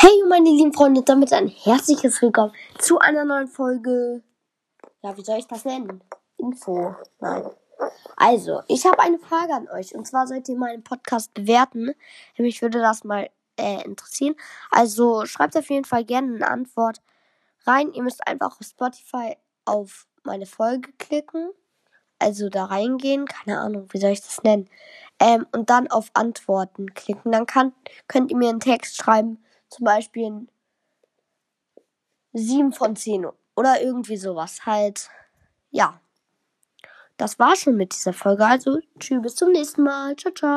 Hey meine lieben Freunde, damit ein herzliches Willkommen zu einer neuen Folge. Ja, wie soll ich das nennen? Info. Nein. Also, ich habe eine Frage an euch. Und zwar sollt ihr meinen Podcast bewerten. Mich würde das mal äh, interessieren. Also, schreibt auf jeden Fall gerne eine Antwort rein. Ihr müsst einfach auf Spotify auf meine Folge klicken. Also da reingehen. Keine Ahnung, wie soll ich das nennen? Ähm, und dann auf Antworten klicken. Dann kann, könnt ihr mir einen Text schreiben zum Beispiel ein 7 von 10 oder irgendwie sowas. Halt, ja. Das war schon mit dieser Folge. Also, tschüss, bis zum nächsten Mal. Ciao, ciao.